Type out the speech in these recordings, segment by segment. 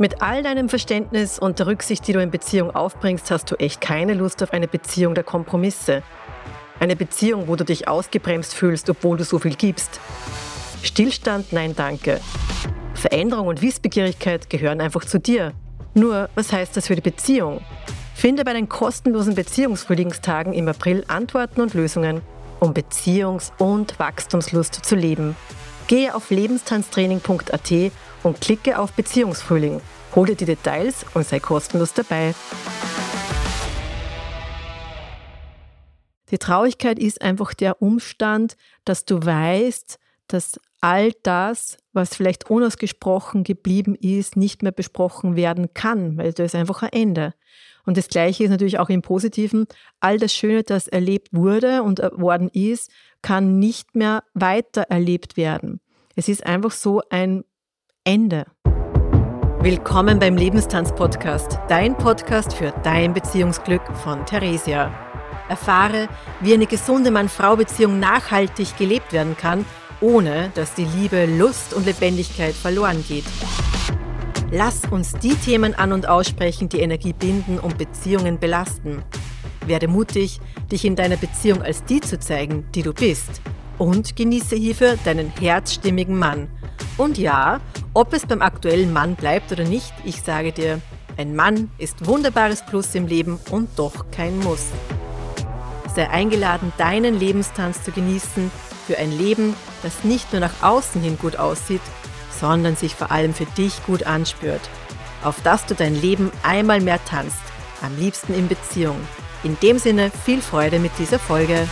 Mit all deinem Verständnis und der Rücksicht, die du in Beziehung aufbringst, hast du echt keine Lust auf eine Beziehung der Kompromisse. Eine Beziehung, wo du dich ausgebremst fühlst, obwohl du so viel gibst. Stillstand, nein, danke. Veränderung und Wissbegierigkeit gehören einfach zu dir. Nur, was heißt das für die Beziehung? Finde bei den kostenlosen Beziehungsfrühlingstagen im April Antworten und Lösungen, um Beziehungs- und Wachstumslust zu leben. Gehe auf lebenstanztraining.at und klicke auf Beziehungsfrühling. Hol dir die Details und sei kostenlos dabei. Die Traurigkeit ist einfach der Umstand, dass du weißt, dass all das, was vielleicht unausgesprochen geblieben ist, nicht mehr besprochen werden kann, weil da ist einfach ein Ende. Und das Gleiche ist natürlich auch im Positiven. All das Schöne, das erlebt wurde und worden ist, kann nicht mehr weiter erlebt werden. Es ist einfach so ein Ende. Willkommen beim Lebenstanz-Podcast, dein Podcast für dein Beziehungsglück von Theresia. Erfahre, wie eine gesunde Mann-Frau-Beziehung nachhaltig gelebt werden kann, ohne dass die Liebe, Lust und Lebendigkeit verloren geht. Lass uns die Themen an und aussprechen, die Energie binden und Beziehungen belasten. Werde mutig, dich in deiner Beziehung als die zu zeigen, die du bist. Und genieße hierfür deinen herzstimmigen Mann. Und ja, ob es beim aktuellen Mann bleibt oder nicht, ich sage dir, ein Mann ist wunderbares Plus im Leben und doch kein Muss. Sei eingeladen, deinen Lebenstanz zu genießen für ein Leben, das nicht nur nach außen hin gut aussieht, sondern sich vor allem für dich gut anspürt. Auf dass du dein Leben einmal mehr tanzt, am liebsten in Beziehung. In dem Sinne viel Freude mit dieser Folge.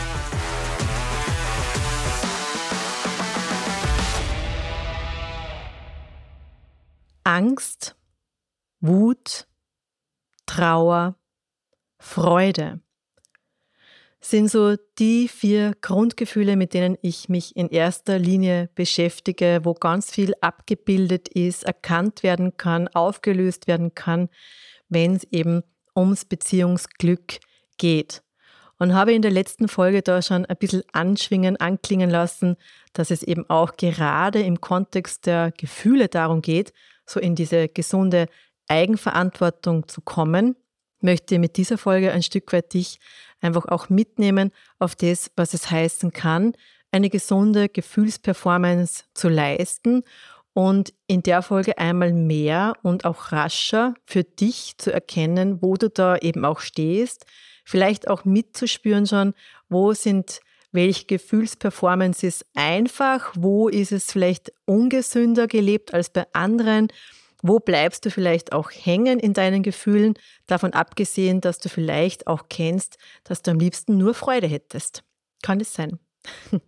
Angst, Wut, Trauer, Freude sind so die vier Grundgefühle, mit denen ich mich in erster Linie beschäftige, wo ganz viel abgebildet ist, erkannt werden kann, aufgelöst werden kann, wenn es eben ums Beziehungsglück geht. Und habe in der letzten Folge da schon ein bisschen anschwingen, anklingen lassen, dass es eben auch gerade im Kontext der Gefühle darum geht, so in diese gesunde Eigenverantwortung zu kommen, möchte mit dieser Folge ein Stück weit dich einfach auch mitnehmen auf das, was es heißen kann, eine gesunde Gefühlsperformance zu leisten und in der Folge einmal mehr und auch rascher für dich zu erkennen, wo du da eben auch stehst, vielleicht auch mitzuspüren schon, wo sind welche Gefühlsperformances einfach, wo ist es vielleicht ungesünder gelebt als bei anderen? Wo bleibst du vielleicht auch hängen in deinen Gefühlen, davon abgesehen, dass du vielleicht auch kennst, dass du am liebsten nur Freude hättest? Kann es sein?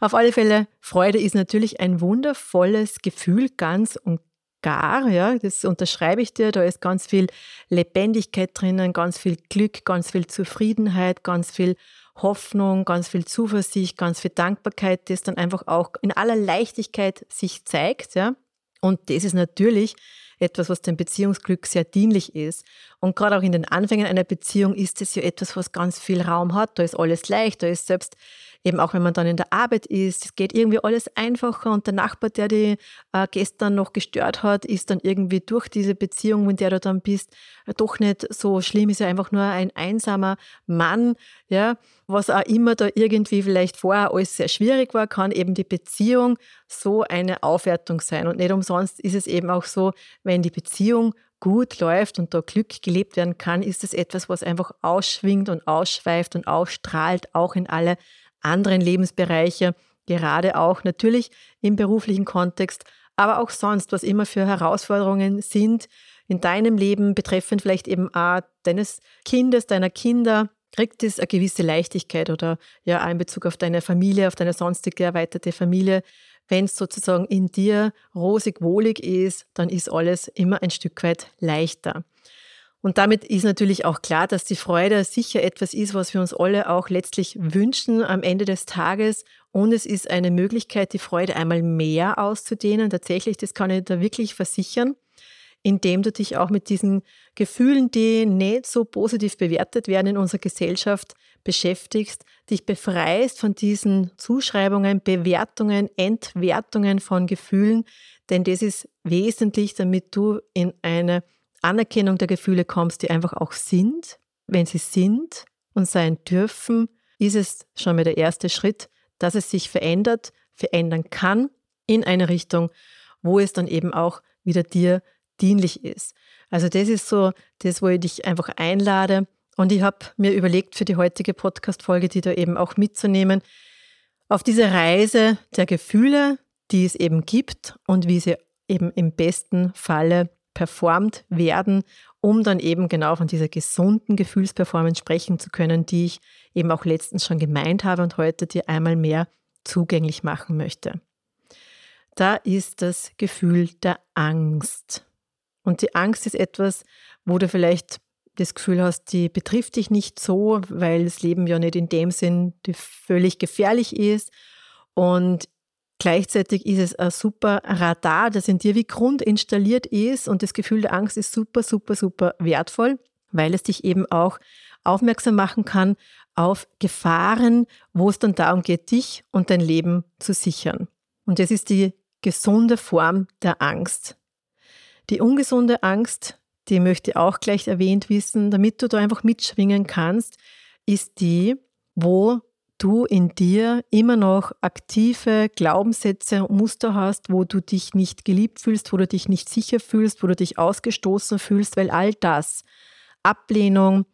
Auf alle Fälle, Freude ist natürlich ein wundervolles Gefühl, ganz und gar, ja, das unterschreibe ich dir, da ist ganz viel Lebendigkeit drinnen, ganz viel Glück, ganz viel Zufriedenheit, ganz viel Hoffnung, ganz viel Zuversicht, ganz viel Dankbarkeit, das dann einfach auch in aller Leichtigkeit sich zeigt, ja. Und das ist natürlich etwas, was dem Beziehungsglück sehr dienlich ist. Und gerade auch in den Anfängen einer Beziehung ist es ja etwas, was ganz viel Raum hat. Da ist alles leicht, da ist selbst eben auch wenn man dann in der Arbeit ist, es geht irgendwie alles einfacher und der Nachbar, der die äh, gestern noch gestört hat, ist dann irgendwie durch diese Beziehung, in der du dann bist, doch nicht so schlimm, ist ja einfach nur ein einsamer Mann, ja, was auch immer da irgendwie vielleicht vorher alles sehr schwierig war, kann eben die Beziehung so eine Aufwertung sein. Und nicht umsonst ist es eben auch so, wenn die Beziehung gut läuft und da Glück gelebt werden kann, ist es etwas, was einfach ausschwingt und ausschweift und ausstrahlt, auch in alle anderen Lebensbereiche, gerade auch natürlich im beruflichen Kontext, aber auch sonst, was immer für Herausforderungen sind in deinem Leben, betreffend vielleicht eben auch deines Kindes, deiner Kinder, kriegt es eine gewisse Leichtigkeit oder ja in Bezug auf deine Familie, auf deine sonstige erweiterte Familie. Wenn es sozusagen in dir rosig wohlig ist, dann ist alles immer ein Stück weit leichter. Und damit ist natürlich auch klar, dass die Freude sicher etwas ist, was wir uns alle auch letztlich wünschen am Ende des Tages. Und es ist eine Möglichkeit, die Freude einmal mehr auszudehnen. Tatsächlich, das kann ich da wirklich versichern, indem du dich auch mit diesen Gefühlen, die nicht so positiv bewertet werden in unserer Gesellschaft, beschäftigst, dich befreist von diesen Zuschreibungen, Bewertungen, Entwertungen von Gefühlen, denn das ist wesentlich, damit du in eine Anerkennung der Gefühle kommst, die einfach auch sind. Wenn sie sind und sein dürfen, ist es schon mal der erste Schritt, dass es sich verändert, verändern kann in eine Richtung, wo es dann eben auch wieder dir dienlich ist. Also das ist so das, wo ich dich einfach einlade. Und ich habe mir überlegt, für die heutige Podcast-Folge, die da eben auch mitzunehmen, auf diese Reise der Gefühle, die es eben gibt und wie sie eben im besten Falle performt werden, um dann eben genau von dieser gesunden Gefühlsperformance sprechen zu können, die ich eben auch letztens schon gemeint habe und heute dir einmal mehr zugänglich machen möchte. Da ist das Gefühl der Angst. Und die Angst ist etwas, wo du vielleicht das Gefühl hast, die betrifft dich nicht so, weil das Leben ja nicht in dem Sinn völlig gefährlich ist. Und gleichzeitig ist es ein super Radar, das in dir wie Grund installiert ist. Und das Gefühl der Angst ist super, super, super wertvoll, weil es dich eben auch aufmerksam machen kann auf Gefahren, wo es dann darum geht, dich und dein Leben zu sichern. Und das ist die gesunde Form der Angst. Die ungesunde Angst, die möchte auch gleich erwähnt wissen, damit du da einfach mitschwingen kannst, ist die, wo du in dir immer noch aktive Glaubenssätze und Muster hast, wo du dich nicht geliebt fühlst, wo du dich nicht sicher fühlst, wo du dich ausgestoßen fühlst, weil all das, Ablehnung,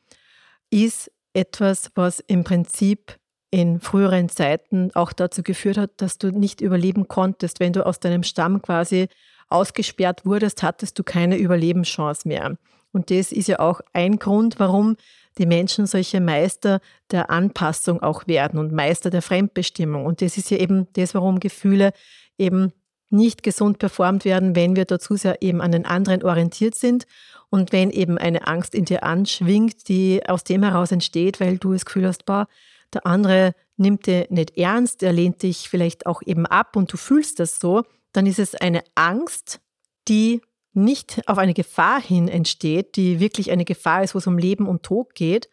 ist etwas, was im Prinzip in früheren Zeiten auch dazu geführt hat, dass du nicht überleben konntest. Wenn du aus deinem Stamm quasi ausgesperrt wurdest, hattest du keine Überlebenschance mehr. Und das ist ja auch ein Grund, warum die Menschen solche Meister der Anpassung auch werden und Meister der Fremdbestimmung. Und das ist ja eben das, warum Gefühle eben nicht gesund performt werden, wenn wir dazu sehr eben an den anderen orientiert sind und wenn eben eine Angst in dir anschwingt, die aus dem heraus entsteht, weil du das Gefühl hast, boah, der andere nimmt dir nicht ernst, er lehnt dich vielleicht auch eben ab und du fühlst das so, dann ist es eine Angst, die nicht auf eine Gefahr hin entsteht, die wirklich eine Gefahr ist, wo es um Leben und Tod geht,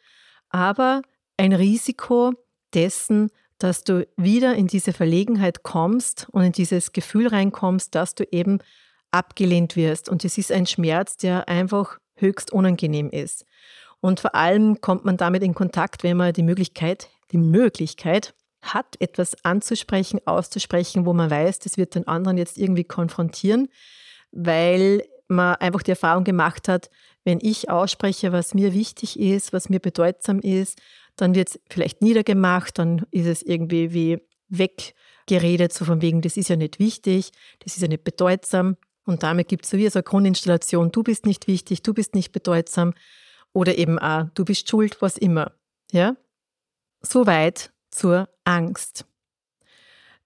aber ein Risiko dessen, dass du wieder in diese Verlegenheit kommst und in dieses Gefühl reinkommst, dass du eben abgelehnt wirst. Und es ist ein Schmerz, der einfach höchst unangenehm ist. Und vor allem kommt man damit in Kontakt, wenn man die Möglichkeit, die Möglichkeit hat, etwas anzusprechen, auszusprechen, wo man weiß, das wird den anderen jetzt irgendwie konfrontieren, weil man einfach die Erfahrung gemacht hat, wenn ich ausspreche, was mir wichtig ist, was mir bedeutsam ist, dann wird es vielleicht niedergemacht, dann ist es irgendwie wie weggeredet, so von wegen, das ist ja nicht wichtig, das ist ja nicht bedeutsam. Und damit gibt es so wie so eine Grundinstallation, du bist nicht wichtig, du bist nicht bedeutsam oder eben auch, du bist schuld, was immer. Ja? Soweit zur Angst.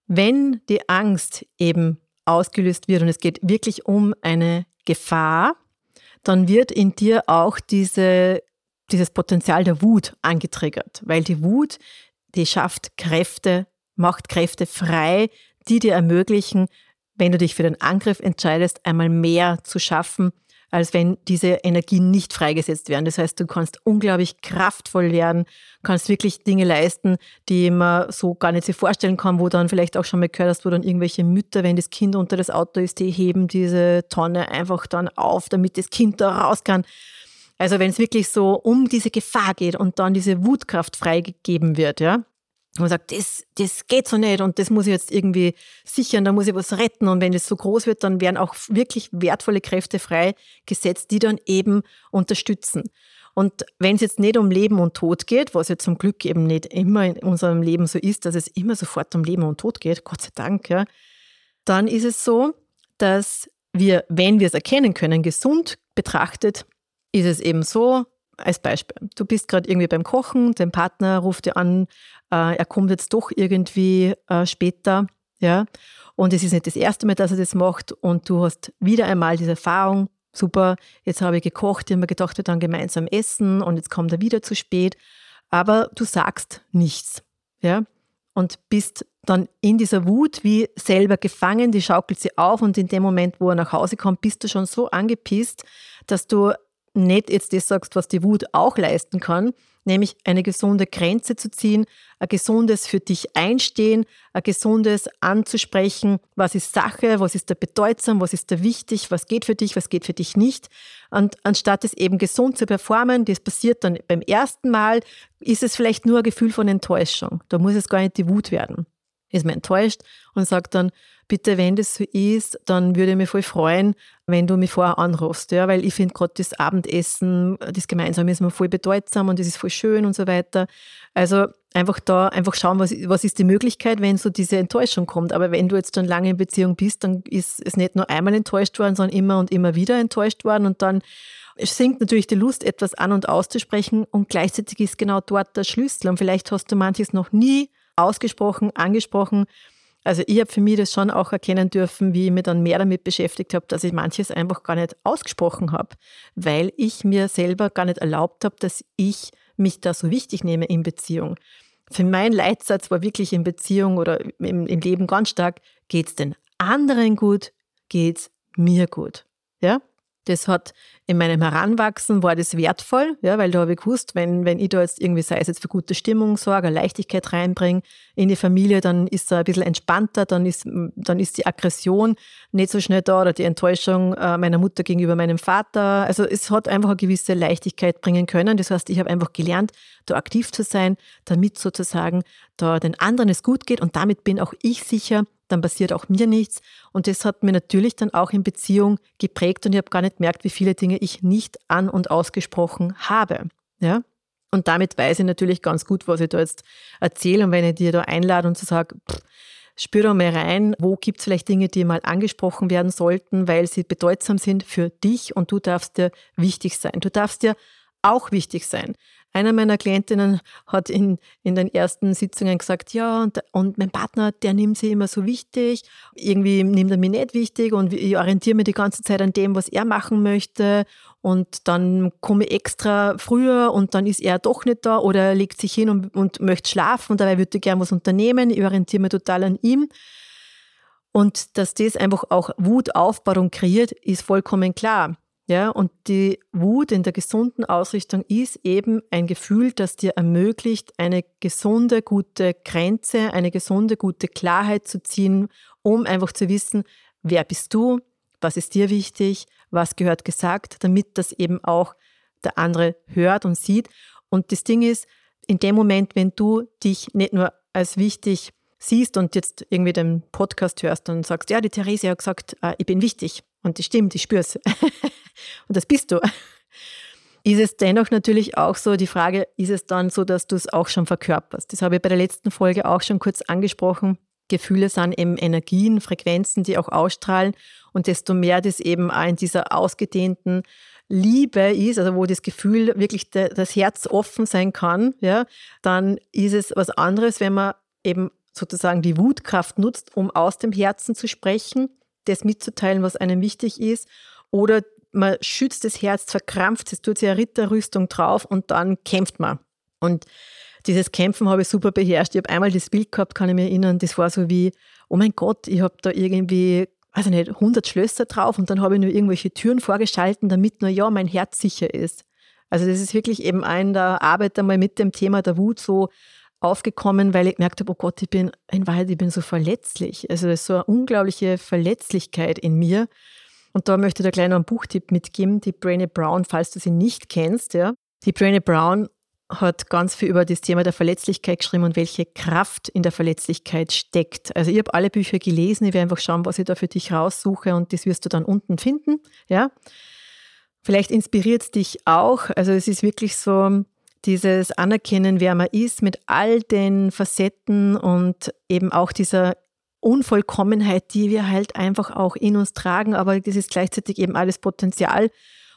Wenn die Angst eben ausgelöst wird und es geht wirklich um eine Gefahr, dann wird in dir auch diese, dieses Potenzial der Wut angetriggert, weil die Wut, die schafft Kräfte, macht Kräfte frei, die dir ermöglichen, wenn du dich für den Angriff entscheidest, einmal mehr zu schaffen, als wenn diese Energien nicht freigesetzt werden. Das heißt, du kannst unglaublich kraftvoll werden, kannst wirklich Dinge leisten, die man so gar nicht sich vorstellen kann, wo dann vielleicht auch schon mal gehört hast, wo dann irgendwelche Mütter, wenn das Kind unter das Auto ist, die heben diese Tonne einfach dann auf, damit das Kind da raus kann. Also wenn es wirklich so um diese Gefahr geht und dann diese Wutkraft freigegeben wird, ja, und man sagt, das, das geht so nicht und das muss ich jetzt irgendwie sichern, da muss ich was retten. Und wenn es so groß wird, dann werden auch wirklich wertvolle Kräfte freigesetzt, die dann eben unterstützen. Und wenn es jetzt nicht um Leben und Tod geht, was ja zum Glück eben nicht immer in unserem Leben so ist, dass es immer sofort um Leben und Tod geht, Gott sei Dank, ja, dann ist es so, dass wir, wenn wir es erkennen können, gesund betrachtet, ist es eben so, als Beispiel, du bist gerade irgendwie beim Kochen, dein Partner ruft dir an, äh, er kommt jetzt doch irgendwie äh, später, ja, und es ist nicht das erste Mal, dass er das macht. Und du hast wieder einmal diese Erfahrung, super, jetzt habe ich gekocht, ich habe mir gedacht, wir dann gemeinsam essen und jetzt kommt er wieder zu spät, aber du sagst nichts, ja, und bist dann in dieser Wut wie selber gefangen, die schaukelt sie auf und in dem Moment, wo er nach Hause kommt, bist du schon so angepisst, dass du nicht jetzt das sagst, was die Wut auch leisten kann, nämlich eine gesunde Grenze zu ziehen, ein gesundes für dich einstehen, ein gesundes anzusprechen, was ist Sache, was ist da bedeutsam, was ist da wichtig, was geht für dich, was geht für dich nicht. Und anstatt es eben gesund zu performen, das passiert dann beim ersten Mal, ist es vielleicht nur ein Gefühl von Enttäuschung. Da muss es gar nicht die Wut werden. Ist man enttäuscht und sagt dann, bitte, wenn das so ist, dann würde ich mich voll freuen, wenn du mich vorher anrufst. Ja, weil ich finde gerade das Abendessen, das Gemeinsame ist mir voll bedeutsam und das ist voll schön und so weiter. Also einfach da, einfach schauen, was, was ist die Möglichkeit, wenn so diese Enttäuschung kommt. Aber wenn du jetzt dann lange in Beziehung bist, dann ist es nicht nur einmal enttäuscht worden, sondern immer und immer wieder enttäuscht worden und dann sinkt natürlich die Lust, etwas an- und auszusprechen und gleichzeitig ist genau dort der Schlüssel. Und vielleicht hast du manches noch nie ausgesprochen, angesprochen also ich habe für mich das schon auch erkennen dürfen, wie ich mich dann mehr damit beschäftigt habe, dass ich manches einfach gar nicht ausgesprochen habe, weil ich mir selber gar nicht erlaubt habe, dass ich mich da so wichtig nehme in Beziehung. Für mein Leitsatz war wirklich in Beziehung oder im, im Leben ganz stark, geht es den anderen gut, geht es mir gut. Ja? Das hat in meinem Heranwachsen war das wertvoll, ja, weil da habe ich gewusst, wenn, wenn ich da jetzt irgendwie, sei es jetzt für gute Stimmung sorge, Leichtigkeit reinbringe in die Familie, dann ist er ein bisschen entspannter, dann ist, dann ist die Aggression nicht so schnell da oder die Enttäuschung äh, meiner Mutter gegenüber meinem Vater. Also es hat einfach eine gewisse Leichtigkeit bringen können. Das heißt, ich habe einfach gelernt, da aktiv zu sein, damit sozusagen da den anderen es gut geht und damit bin auch ich sicher, dann passiert auch mir nichts. Und das hat mir natürlich dann auch in Beziehung geprägt und ich habe gar nicht gemerkt, wie viele Dinge ich nicht an- und ausgesprochen habe. Ja? Und damit weiß ich natürlich ganz gut, was ich da jetzt erzähle. Und wenn ich dir da einlade und so sage, spür da mal rein, wo gibt es vielleicht Dinge, die mal angesprochen werden sollten, weil sie bedeutsam sind für dich und du darfst dir wichtig sein. Du darfst dir auch wichtig sein. Einer meiner Klientinnen hat in, in den ersten Sitzungen gesagt, ja, und, und mein Partner, der nimmt sie immer so wichtig, irgendwie nimmt er mich nicht wichtig und ich orientiere mich die ganze Zeit an dem, was er machen möchte und dann komme ich extra früher und dann ist er doch nicht da oder er legt sich hin und, und möchte schlafen und dabei würde ich gerne was unternehmen, ich orientiere mich total an ihm. Und dass das einfach auch Wut aufbaut und kreiert, ist vollkommen klar. Ja, und die Wut in der gesunden Ausrichtung ist eben ein Gefühl, das dir ermöglicht, eine gesunde, gute Grenze, eine gesunde, gute Klarheit zu ziehen, um einfach zu wissen, wer bist du, was ist dir wichtig, was gehört gesagt, damit das eben auch der andere hört und sieht. Und das Ding ist, in dem Moment, wenn du dich nicht nur als wichtig siehst und jetzt irgendwie den Podcast hörst und sagst, ja, die Therese hat gesagt, äh, ich bin wichtig und die stimmt, ich spüre es. und das bist du. Ist es dennoch natürlich auch so, die Frage, ist es dann so, dass du es auch schon verkörperst? Das habe ich bei der letzten Folge auch schon kurz angesprochen. Gefühle sind eben Energien, Frequenzen, die auch ausstrahlen. Und desto mehr das eben auch in dieser ausgedehnten Liebe ist, also wo das Gefühl wirklich das Herz offen sein kann, ja, dann ist es was anderes, wenn man eben sozusagen die Wutkraft nutzt, um aus dem Herzen zu sprechen, das mitzuteilen, was einem wichtig ist. Oder man schützt das Herz, verkrampft es, tut sich eine Ritterrüstung drauf und dann kämpft man. Und dieses Kämpfen habe ich super beherrscht. Ich habe einmal das Bild gehabt, kann ich mich erinnern, das war so wie, oh mein Gott, ich habe da irgendwie, weiß ich nicht, 100 Schlösser drauf und dann habe ich nur irgendwelche Türen vorgeschalten, damit nur ja mein Herz sicher ist. Also das ist wirklich eben ein der Arbeit einmal mit dem Thema der Wut so aufgekommen, weil ich gemerkt habe, oh Gott, ich bin in Wahrheit, ich bin so verletzlich. Also das ist so eine unglaubliche Verletzlichkeit in mir. Und da möchte ich dir gleich noch einen Buchtipp mitgeben, die Brené Brown, falls du sie nicht kennst. Ja. Die Brené Brown hat ganz viel über das Thema der Verletzlichkeit geschrieben und welche Kraft in der Verletzlichkeit steckt. Also ich habe alle Bücher gelesen, ich werde einfach schauen, was ich da für dich raussuche und das wirst du dann unten finden. Ja. Vielleicht inspiriert es dich auch. Also es ist wirklich so, dieses Anerkennen, wer man ist, mit all den Facetten und eben auch dieser Unvollkommenheit, die wir halt einfach auch in uns tragen, aber das ist gleichzeitig eben alles Potenzial.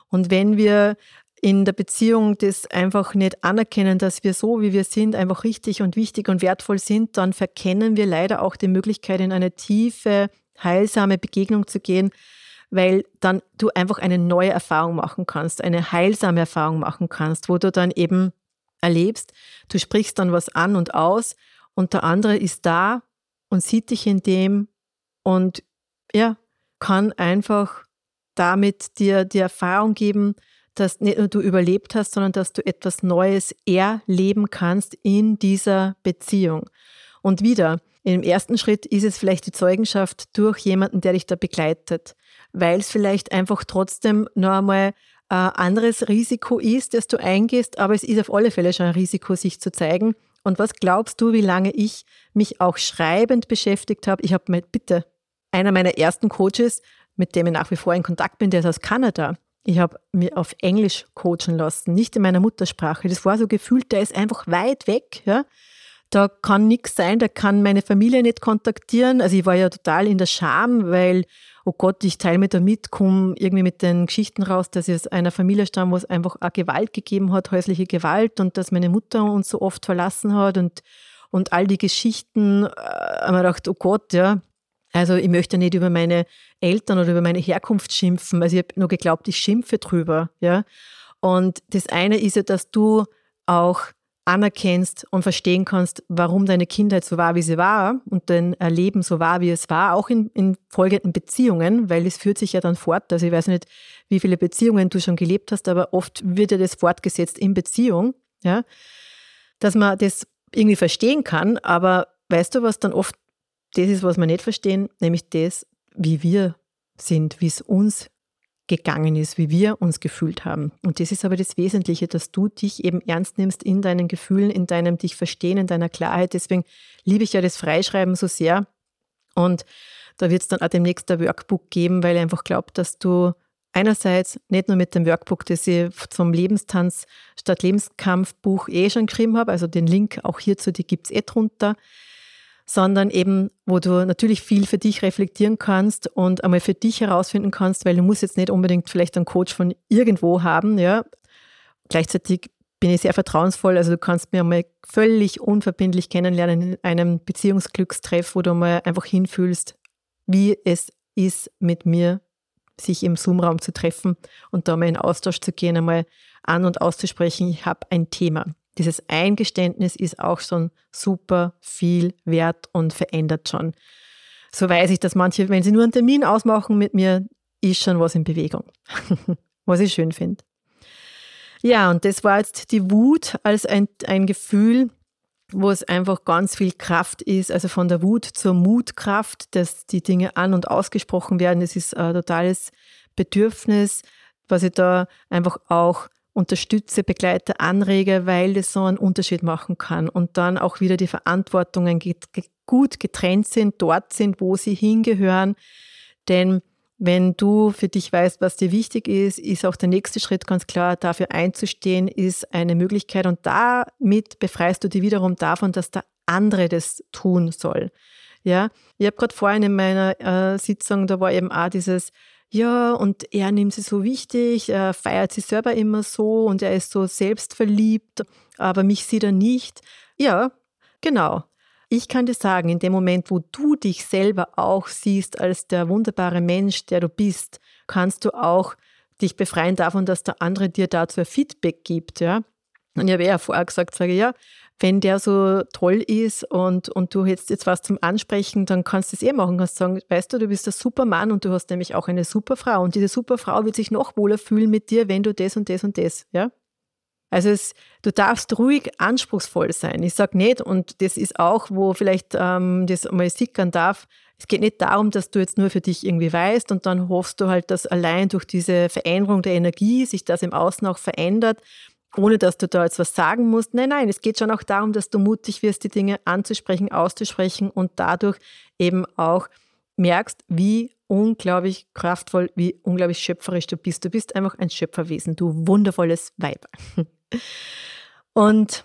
Und wenn wir in der Beziehung das einfach nicht anerkennen, dass wir so, wie wir sind, einfach richtig und wichtig und wertvoll sind, dann verkennen wir leider auch die Möglichkeit, in eine tiefe, heilsame Begegnung zu gehen, weil dann du einfach eine neue Erfahrung machen kannst, eine heilsame Erfahrung machen kannst, wo du dann eben erlebst, du sprichst dann was an und aus und der andere ist da und sieht dich in dem und ja, kann einfach damit dir die Erfahrung geben, dass nicht nur du überlebt hast, sondern dass du etwas Neues erleben kannst in dieser Beziehung. Und wieder, im ersten Schritt ist es vielleicht die Zeugenschaft durch jemanden, der dich da begleitet, weil es vielleicht einfach trotzdem noch einmal ein anderes Risiko ist, das du eingehst, aber es ist auf alle Fälle schon ein Risiko, sich zu zeigen. Und was glaubst du, wie lange ich mich auch schreibend beschäftigt habe? Ich habe mir bitte einer meiner ersten Coaches, mit dem ich nach wie vor in Kontakt bin, der ist aus Kanada. Ich habe mir auf Englisch coachen lassen, nicht in meiner Muttersprache. Das war so gefühlt, der ist einfach weit weg. Ja? Da kann nichts sein, da kann meine Familie nicht kontaktieren. Also ich war ja total in der Scham, weil, oh Gott, ich teile mir damit, komme irgendwie mit den Geschichten raus, dass ich aus einer Familie stamme, wo es einfach auch Gewalt gegeben hat, häusliche Gewalt und dass meine Mutter uns so oft verlassen hat und, und all die Geschichten, äh, habe mir gedacht, oh Gott, ja, also ich möchte nicht über meine Eltern oder über meine Herkunft schimpfen. Also ich habe nur geglaubt, ich schimpfe drüber. Ja? Und das eine ist ja, dass du auch anerkennst und verstehen kannst, warum deine Kindheit so war, wie sie war und dein Leben so war, wie es war, auch in, in folgenden Beziehungen, weil es führt sich ja dann fort. Also ich weiß nicht, wie viele Beziehungen du schon gelebt hast, aber oft wird ja das fortgesetzt in Beziehung, ja, dass man das irgendwie verstehen kann, aber weißt du, was dann oft das ist, was wir nicht verstehen, nämlich das, wie wir sind, wie es uns gegangen ist, wie wir uns gefühlt haben. Und das ist aber das Wesentliche, dass du dich eben ernst nimmst in deinen Gefühlen, in deinem dich verstehen, in deiner Klarheit. Deswegen liebe ich ja das Freischreiben so sehr. Und da wird es dann auch demnächst ein Workbook geben, weil ich einfach glaube, dass du einerseits nicht nur mit dem Workbook, das ich zum Lebenstanz statt Lebenskampfbuch eh schon geschrieben habe, also den Link auch hierzu, die gibt es eh drunter, sondern eben, wo du natürlich viel für dich reflektieren kannst und einmal für dich herausfinden kannst, weil du musst jetzt nicht unbedingt vielleicht einen Coach von irgendwo haben, ja. Gleichzeitig bin ich sehr vertrauensvoll, also du kannst mir einmal völlig unverbindlich kennenlernen in einem Beziehungsglückstreff, wo du mal einfach hinfühlst, wie es ist, mit mir sich im Zoom-Raum zu treffen und da mal in Austausch zu gehen, einmal an und auszusprechen, ich habe ein Thema. Dieses Eingeständnis ist auch schon super viel wert und verändert schon. So weiß ich, dass manche, wenn sie nur einen Termin ausmachen mit mir, ist schon was in Bewegung, was ich schön finde. Ja, und das war jetzt die Wut als ein, ein Gefühl, wo es einfach ganz viel Kraft ist, also von der Wut zur Mutkraft, dass die Dinge an und ausgesprochen werden. Das ist ein totales Bedürfnis, was ich da einfach auch unterstütze, begleite, anrege, weil das so einen Unterschied machen kann und dann auch wieder die Verantwortungen gut getrennt sind, dort sind, wo sie hingehören. Denn wenn du für dich weißt, was dir wichtig ist, ist auch der nächste Schritt ganz klar, dafür einzustehen, ist eine Möglichkeit und damit befreist du dich wiederum davon, dass der andere das tun soll. Ja, ich habe gerade vorhin in meiner äh, Sitzung, da war eben auch dieses, ja, und er nimmt sie so wichtig, er feiert sie selber immer so und er ist so selbstverliebt, aber mich sieht er nicht. Ja, genau. Ich kann dir sagen, in dem Moment, wo du dich selber auch siehst als der wunderbare Mensch, der du bist, kannst du auch dich befreien davon, dass der andere dir dazu ein Feedback gibt. Ja? Und ich habe ja vorher gesagt, sage ja, wenn der so toll ist und, und du hättest jetzt was zum Ansprechen, dann kannst du es eh machen. Kannst sagen, weißt du, du bist der Supermann und du hast nämlich auch eine Superfrau. Und diese Superfrau wird sich noch wohler fühlen mit dir, wenn du das und das und das, ja? Also es, du darfst ruhig anspruchsvoll sein. Ich sage nicht, und das ist auch, wo vielleicht ähm, das mal sickern darf, es geht nicht darum, dass du jetzt nur für dich irgendwie weißt und dann hoffst du halt, dass allein durch diese Veränderung der Energie sich das im Außen auch verändert ohne dass du da jetzt was sagen musst. Nein, nein, es geht schon auch darum, dass du mutig wirst, die Dinge anzusprechen, auszusprechen und dadurch eben auch merkst, wie unglaublich kraftvoll, wie unglaublich schöpferisch du bist. Du bist einfach ein Schöpferwesen, du wundervolles Weib. Und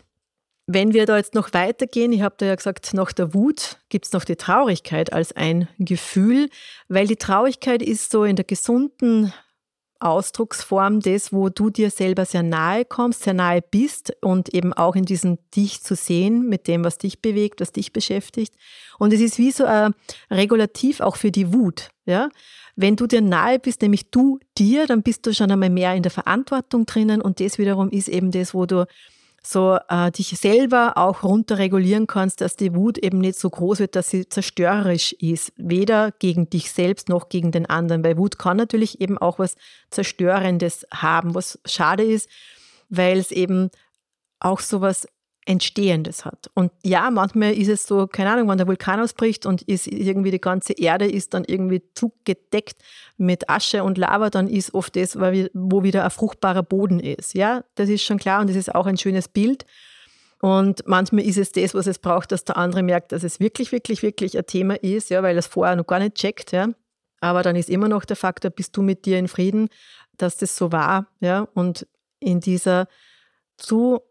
wenn wir da jetzt noch weitergehen, ich habe da ja gesagt, nach der Wut gibt es noch die Traurigkeit als ein Gefühl, weil die Traurigkeit ist so in der gesunden Ausdrucksform des, wo du dir selber sehr nahe kommst, sehr nahe bist und eben auch in diesem Dich zu sehen mit dem, was dich bewegt, was dich beschäftigt. Und es ist wie so ein Regulativ auch für die Wut. Ja? Wenn du dir nahe bist, nämlich du dir, dann bist du schon einmal mehr in der Verantwortung drinnen und das wiederum ist eben das, wo du so äh, dich selber auch runterregulieren kannst, dass die Wut eben nicht so groß wird, dass sie zerstörerisch ist, weder gegen dich selbst noch gegen den anderen. Weil Wut kann natürlich eben auch was Zerstörendes haben, was schade ist, weil es eben auch so was Entstehendes hat. Und ja, manchmal ist es so, keine Ahnung, wenn der Vulkan ausbricht und ist irgendwie die ganze Erde ist dann irgendwie zugedeckt mit Asche und Lava, dann ist oft das, wo wieder ein fruchtbarer Boden ist. Ja, das ist schon klar und das ist auch ein schönes Bild. Und manchmal ist es das, was es braucht, dass der andere merkt, dass es wirklich, wirklich, wirklich ein Thema ist, ja, weil er es vorher noch gar nicht checkt, ja. Aber dann ist immer noch der Faktor, bist du mit dir in Frieden, dass das so war, ja. Und in dieser zu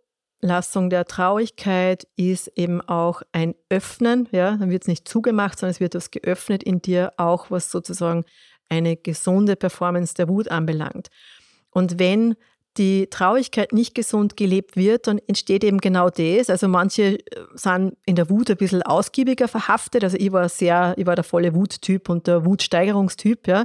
Lassung der Traurigkeit ist eben auch ein Öffnen, ja, dann wird es nicht zugemacht, sondern es wird was geöffnet in dir, auch was sozusagen eine gesunde Performance der Wut anbelangt. Und wenn die Traurigkeit nicht gesund gelebt wird, dann entsteht eben genau das. Also manche äh, sind in der Wut ein bisschen ausgiebiger verhaftet. Also ich war sehr, ich war der volle Wuttyp und der Wutsteigerungstyp, ja.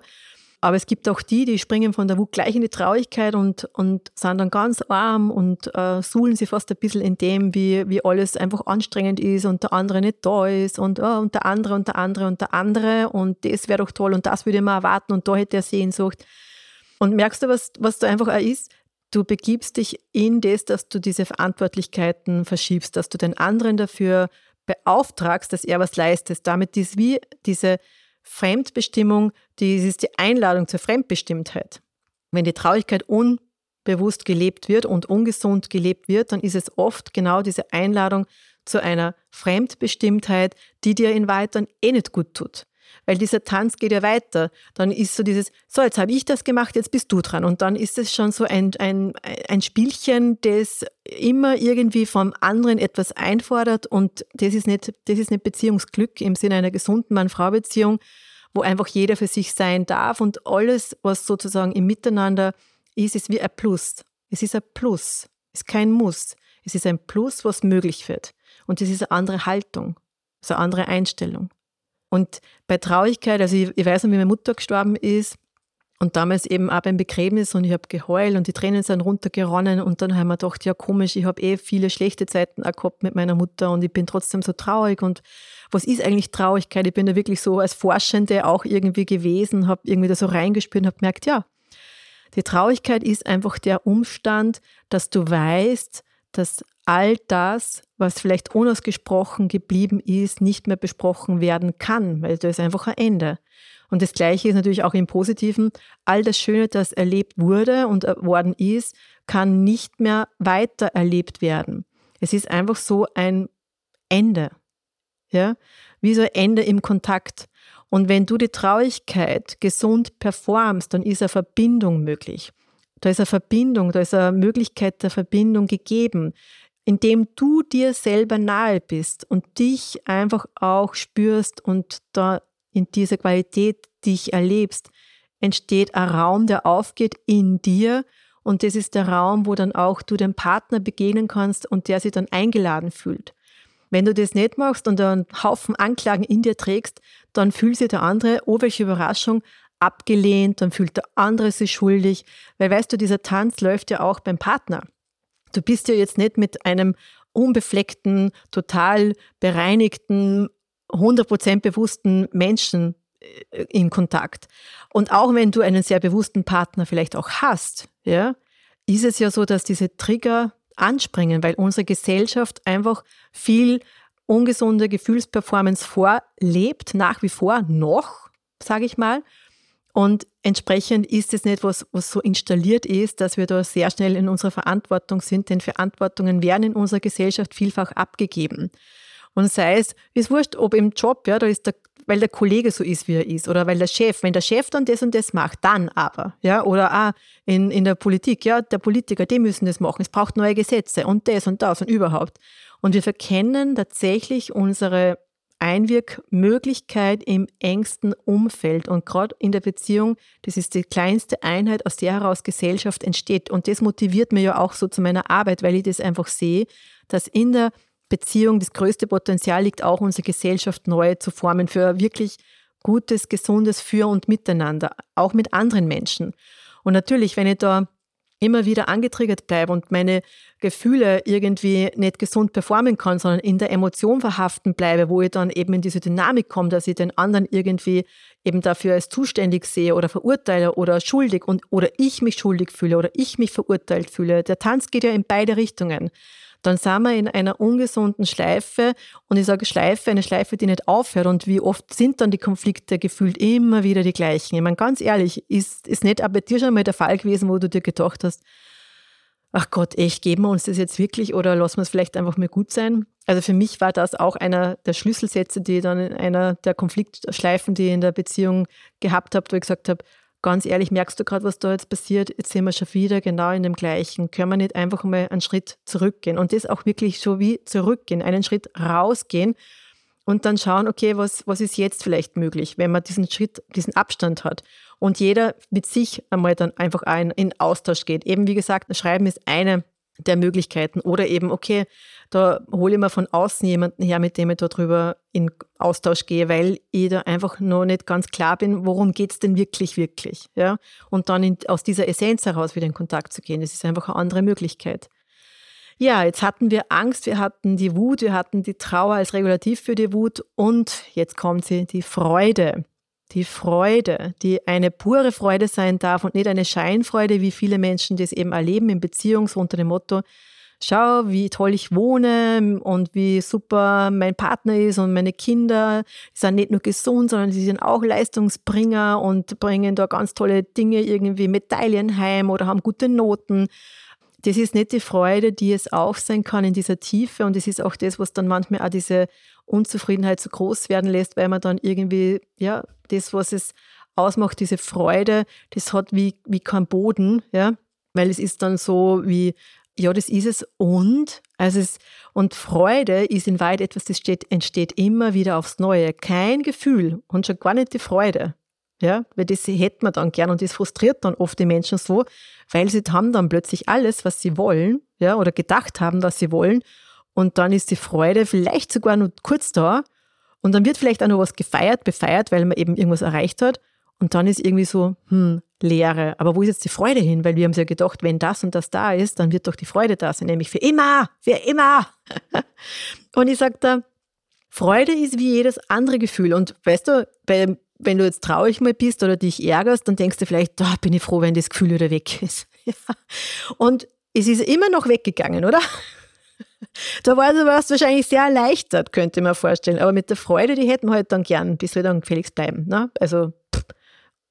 Aber es gibt auch die, die springen von der Wut gleich in die Traurigkeit und, und sind dann ganz arm und äh, suhlen sich fast ein bisschen in dem, wie, wie alles einfach anstrengend ist und der andere nicht da ist und, oh, und der andere und der andere und der andere und das wäre doch toll und das würde ich mal erwarten und da hätte er Sehnsucht. Und merkst du, was, was da einfach auch ist? Du begibst dich in das, dass du diese Verantwortlichkeiten verschiebst, dass du den anderen dafür beauftragst, dass er was leistet. Damit ist wie diese Fremdbestimmung, die ist die Einladung zur Fremdbestimmtheit. Wenn die Traurigkeit unbewusst gelebt wird und ungesund gelebt wird, dann ist es oft genau diese Einladung zu einer Fremdbestimmtheit, die dir in Weitern eh nicht gut tut weil dieser Tanz geht ja weiter. Dann ist so dieses, so, jetzt habe ich das gemacht, jetzt bist du dran. Und dann ist es schon so ein, ein, ein Spielchen, das immer irgendwie vom anderen etwas einfordert und das ist nicht, das ist nicht Beziehungsglück im Sinne einer gesunden Mann-Frau-Beziehung, wo einfach jeder für sich sein darf und alles, was sozusagen im Miteinander ist, ist wie ein Plus. Es ist ein Plus, es ist kein Muss. Es ist ein Plus, was möglich wird. Und das ist eine andere Haltung, so eine andere Einstellung. Und bei Traurigkeit, also ich, ich weiß noch, wie meine Mutter gestorben ist und damals eben auch beim Begräbnis und ich habe geheult und die Tränen sind runtergeronnen und dann haben wir gedacht, ja komisch, ich habe eh viele schlechte Zeiten auch gehabt mit meiner Mutter und ich bin trotzdem so traurig und was ist eigentlich Traurigkeit? Ich bin da wirklich so als Forschende auch irgendwie gewesen, habe irgendwie da so reingespürt und habe gemerkt, ja, die Traurigkeit ist einfach der Umstand, dass du weißt, dass all das, was vielleicht unausgesprochen geblieben ist, nicht mehr besprochen werden kann, weil da ist einfach ein Ende. Und das Gleiche ist natürlich auch im Positiven. All das Schöne, das erlebt wurde und worden ist, kann nicht mehr weiter erlebt werden. Es ist einfach so ein Ende. Ja? Wie so ein Ende im Kontakt. Und wenn du die Traurigkeit gesund performst, dann ist eine Verbindung möglich. Da ist eine Verbindung, da ist eine Möglichkeit der Verbindung gegeben indem du dir selber nahe bist und dich einfach auch spürst und da in dieser Qualität dich erlebst, entsteht ein Raum, der aufgeht in dir und das ist der Raum, wo dann auch du dem Partner begegnen kannst und der sich dann eingeladen fühlt. Wenn du das nicht machst und einen Haufen Anklagen in dir trägst, dann fühlt sich der andere, oh welche Überraschung, abgelehnt, dann fühlt der andere sich schuldig, weil weißt du, dieser Tanz läuft ja auch beim Partner. Du bist ja jetzt nicht mit einem unbefleckten, total bereinigten, 100% bewussten Menschen äh, in Kontakt. Und auch wenn du einen sehr bewussten Partner vielleicht auch hast, ja, ist es ja so, dass diese Trigger anspringen, weil unsere Gesellschaft einfach viel ungesunde Gefühlsperformance vorlebt, nach wie vor noch, sage ich mal. Und entsprechend ist es nicht was, was so installiert ist, dass wir da sehr schnell in unserer Verantwortung sind, denn Verantwortungen werden in unserer Gesellschaft vielfach abgegeben. Und sei es, ist wurscht, ob im Job, ja, da ist der, weil der Kollege so ist, wie er ist, oder weil der Chef, wenn der Chef dann das und das macht, dann aber, ja, oder auch in, in der Politik, ja, der Politiker, die müssen das machen, es braucht neue Gesetze und das und das und überhaupt. Und wir verkennen tatsächlich unsere Einwirkmöglichkeit im engsten Umfeld. Und gerade in der Beziehung, das ist die kleinste Einheit, aus der heraus Gesellschaft entsteht. Und das motiviert mir ja auch so zu meiner Arbeit, weil ich das einfach sehe, dass in der Beziehung das größte Potenzial liegt, auch unsere Gesellschaft neu zu formen für wirklich gutes, gesundes Für und Miteinander, auch mit anderen Menschen. Und natürlich, wenn ich da immer wieder angetriggert bleibe und meine Gefühle irgendwie nicht gesund performen kann, sondern in der Emotion verhaften bleibe, wo ich dann eben in diese Dynamik komme, dass ich den anderen irgendwie eben dafür als zuständig sehe oder verurteile oder schuldig und oder ich mich schuldig fühle oder ich mich verurteilt fühle. Der Tanz geht ja in beide Richtungen dann sind wir in einer ungesunden Schleife. Und ich sage Schleife, eine Schleife, die nicht aufhört. Und wie oft sind dann die Konflikte gefühlt immer wieder die gleichen? Ich meine, ganz ehrlich, ist, ist nicht auch bei dir schon mal der Fall gewesen, wo du dir gedacht hast, ach Gott, echt, geben wir uns das jetzt wirklich oder lassen wir es vielleicht einfach mal gut sein? Also für mich war das auch einer der Schlüsselsätze, die dann in einer der Konfliktschleifen, die ich in der Beziehung gehabt habe, wo ich gesagt habe, ganz ehrlich, merkst du gerade, was da jetzt passiert? Jetzt sind wir schon wieder genau in dem Gleichen. Können wir nicht einfach mal einen Schritt zurückgehen und das auch wirklich so wie zurückgehen, einen Schritt rausgehen und dann schauen, okay, was, was ist jetzt vielleicht möglich, wenn man diesen Schritt, diesen Abstand hat und jeder mit sich einmal dann einfach ein, in Austausch geht. Eben wie gesagt, Schreiben ist eine der Möglichkeiten. Oder eben, okay, da hole ich mir von außen jemanden her, mit dem ich darüber in Austausch gehe, weil ich da einfach noch nicht ganz klar bin, worum geht es denn wirklich, wirklich. Ja? Und dann in, aus dieser Essenz heraus wieder in Kontakt zu gehen, das ist einfach eine andere Möglichkeit. Ja, jetzt hatten wir Angst, wir hatten die Wut, wir hatten die Trauer als Regulativ für die Wut und jetzt kommt sie, die Freude die Freude, die eine pure Freude sein darf und nicht eine Scheinfreude, wie viele Menschen das eben erleben in Beziehungen, so unter dem Motto, schau, wie toll ich wohne und wie super mein Partner ist und meine Kinder die sind nicht nur gesund, sondern sie sind auch Leistungsbringer und bringen da ganz tolle Dinge, irgendwie Medaillen heim oder haben gute Noten. Das ist nicht die Freude, die es auch sein kann in dieser Tiefe und es ist auch das, was dann manchmal auch diese Unzufriedenheit so groß werden lässt, weil man dann irgendwie, ja, das, was es ausmacht, diese Freude, das hat wie, wie kein Boden, ja, weil es ist dann so wie, ja, das ist es und, also es, und Freude ist in Wahrheit etwas, das steht, entsteht immer wieder aufs Neue. Kein Gefühl und schon gar nicht die Freude. Ja, weil das hätten wir dann gern und das frustriert dann oft die Menschen so, weil sie haben dann plötzlich alles, was sie wollen, ja, oder gedacht haben, was sie wollen und dann ist die Freude vielleicht sogar nur kurz da und dann wird vielleicht auch noch was gefeiert, befeiert, weil man eben irgendwas erreicht hat und dann ist irgendwie so, hm, Leere. Aber wo ist jetzt die Freude hin? Weil wir haben ja gedacht, wenn das und das da ist, dann wird doch die Freude da sein, nämlich für immer, für immer. und ich sage da, Freude ist wie jedes andere Gefühl. Und weißt du, bei, wenn du jetzt traurig mal bist oder dich ärgerst, dann denkst du vielleicht, da oh, bin ich froh, wenn das Gefühl wieder weg ist. Und es ist immer noch weggegangen, oder? Da war es wahrscheinlich sehr erleichtert, könnte man vorstellen. Aber mit der Freude, die hätten wir halt dann gern, bis wir dann gefälligst bleiben. Ne? Also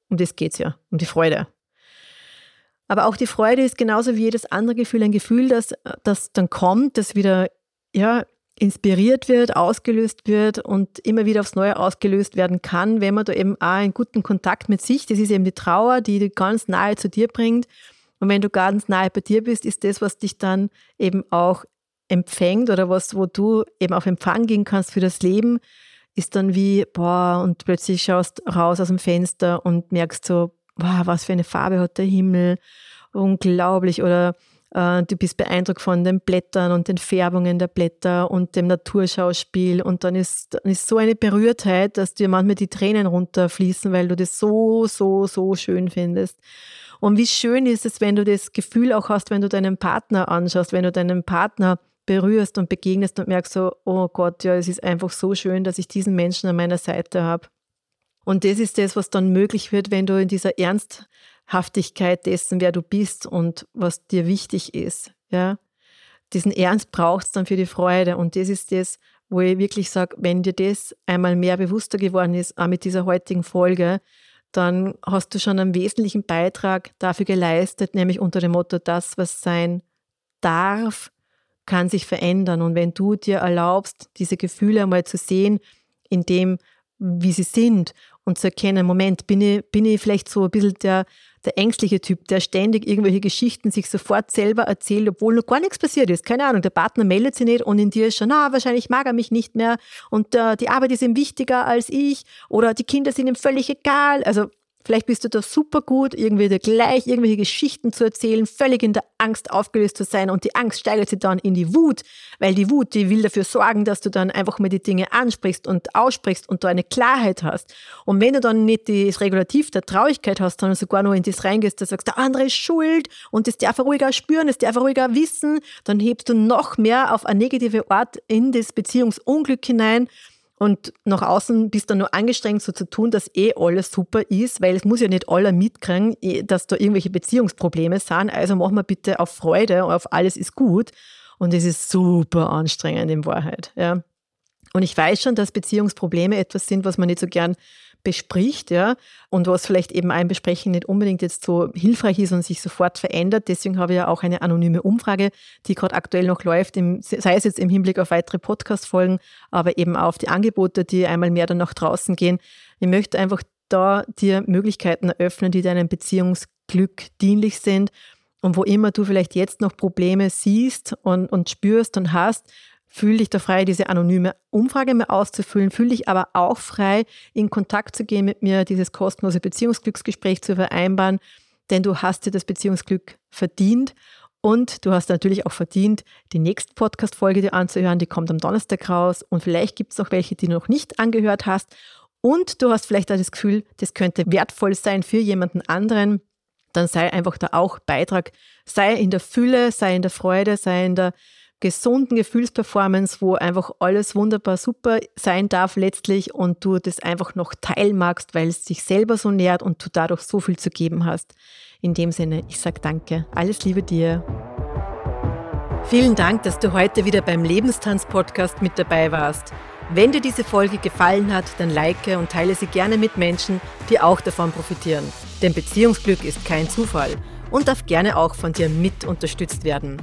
um das geht es ja, um die Freude. Aber auch die Freude ist genauso wie jedes andere Gefühl ein Gefühl, das, das dann kommt, das wieder ja, inspiriert wird, ausgelöst wird und immer wieder aufs Neue ausgelöst werden kann, wenn man da eben auch einen guten Kontakt mit sich, das ist eben die Trauer, die ganz nahe zu dir bringt. Und wenn du ganz nahe bei dir bist, ist das, was dich dann eben auch empfängt oder was, wo du eben auf Empfang gehen kannst für das Leben, ist dann wie, boah, und plötzlich schaust raus aus dem Fenster und merkst so, boah, was für eine Farbe hat der Himmel, unglaublich. Oder du bist beeindruckt von den Blättern und den Färbungen der Blätter und dem Naturschauspiel. Und dann ist, dann ist so eine Berührtheit, dass dir manchmal die Tränen runterfließen, weil du das so, so, so schön findest. Und wie schön ist es, wenn du das Gefühl auch hast, wenn du deinen Partner anschaust, wenn du deinen Partner berührst und begegnest und merkst so, oh Gott, ja, es ist einfach so schön, dass ich diesen Menschen an meiner Seite habe. Und das ist das, was dann möglich wird, wenn du in dieser Ernsthaftigkeit dessen, wer du bist und was dir wichtig ist, ja. Diesen Ernst brauchst du dann für die Freude. Und das ist das, wo ich wirklich sage, wenn dir das einmal mehr bewusster geworden ist, auch mit dieser heutigen Folge, dann hast du schon einen wesentlichen Beitrag dafür geleistet, nämlich unter dem Motto, das, was sein darf, kann sich verändern. Und wenn du dir erlaubst, diese Gefühle einmal zu sehen, in dem, wie sie sind und zu erkennen, Moment, bin ich, bin ich vielleicht so ein bisschen der, der ängstliche Typ, der ständig irgendwelche Geschichten sich sofort selber erzählt, obwohl noch gar nichts passiert ist. Keine Ahnung, der Partner meldet sich nicht und in dir ist schon, na, wahrscheinlich mag er mich nicht mehr und äh, die Arbeit ist ihm wichtiger als ich oder die Kinder sind ihm völlig egal. Also Vielleicht bist du da super gut, irgendwie dir gleich irgendwelche Geschichten zu erzählen, völlig in der Angst aufgelöst zu sein und die Angst steigert sich dann in die Wut, weil die Wut, die will dafür sorgen, dass du dann einfach mal die Dinge ansprichst und aussprichst und du eine Klarheit hast. Und wenn du dann nicht das Regulativ der Traurigkeit hast, sondern sogar nur in das reingehst, da sagst, der andere ist schuld und das darf er ruhiger spüren, das darf er ruhiger wissen, dann hebst du noch mehr auf eine negative Art in das Beziehungsunglück hinein und nach außen bist du nur angestrengt, so zu tun, dass eh alles super ist, weil es muss ja nicht alle mitkriegen, eh, dass da irgendwelche Beziehungsprobleme sind. Also machen wir bitte auf Freude, auf alles ist gut. Und es ist super anstrengend in Wahrheit. Ja. Und ich weiß schon, dass Beziehungsprobleme etwas sind, was man nicht so gern bespricht, ja, und was vielleicht eben ein Besprechen nicht unbedingt jetzt so hilfreich ist und sich sofort verändert. Deswegen habe ich ja auch eine anonyme Umfrage, die gerade aktuell noch läuft, im, sei es jetzt im Hinblick auf weitere Podcast-Folgen, aber eben auf die Angebote, die einmal mehr dann nach draußen gehen. Ich möchte einfach da dir Möglichkeiten eröffnen, die deinem Beziehungsglück dienlich sind. Und wo immer du vielleicht jetzt noch Probleme siehst und, und spürst und hast, Fühl dich da frei, diese anonyme Umfrage mal auszufüllen, fühl dich aber auch frei, in Kontakt zu gehen mit mir, dieses kostenlose Beziehungsglücksgespräch zu vereinbaren, denn du hast dir das Beziehungsglück verdient und du hast natürlich auch verdient, die nächste Podcast-Folge dir anzuhören, die kommt am Donnerstag raus und vielleicht gibt es noch welche, die du noch nicht angehört hast und du hast vielleicht auch das Gefühl, das könnte wertvoll sein für jemanden anderen, dann sei einfach da auch Beitrag, sei in der Fülle, sei in der Freude, sei in der gesunden Gefühlsperformance, wo einfach alles wunderbar super sein darf letztlich und du das einfach noch teilen magst, weil es sich selber so nährt und du dadurch so viel zu geben hast. In dem Sinne, ich sage danke. Alles Liebe dir. Vielen Dank, dass du heute wieder beim Lebenstanz-Podcast mit dabei warst. Wenn dir diese Folge gefallen hat, dann like und teile sie gerne mit Menschen, die auch davon profitieren. Denn Beziehungsglück ist kein Zufall und darf gerne auch von dir mit unterstützt werden.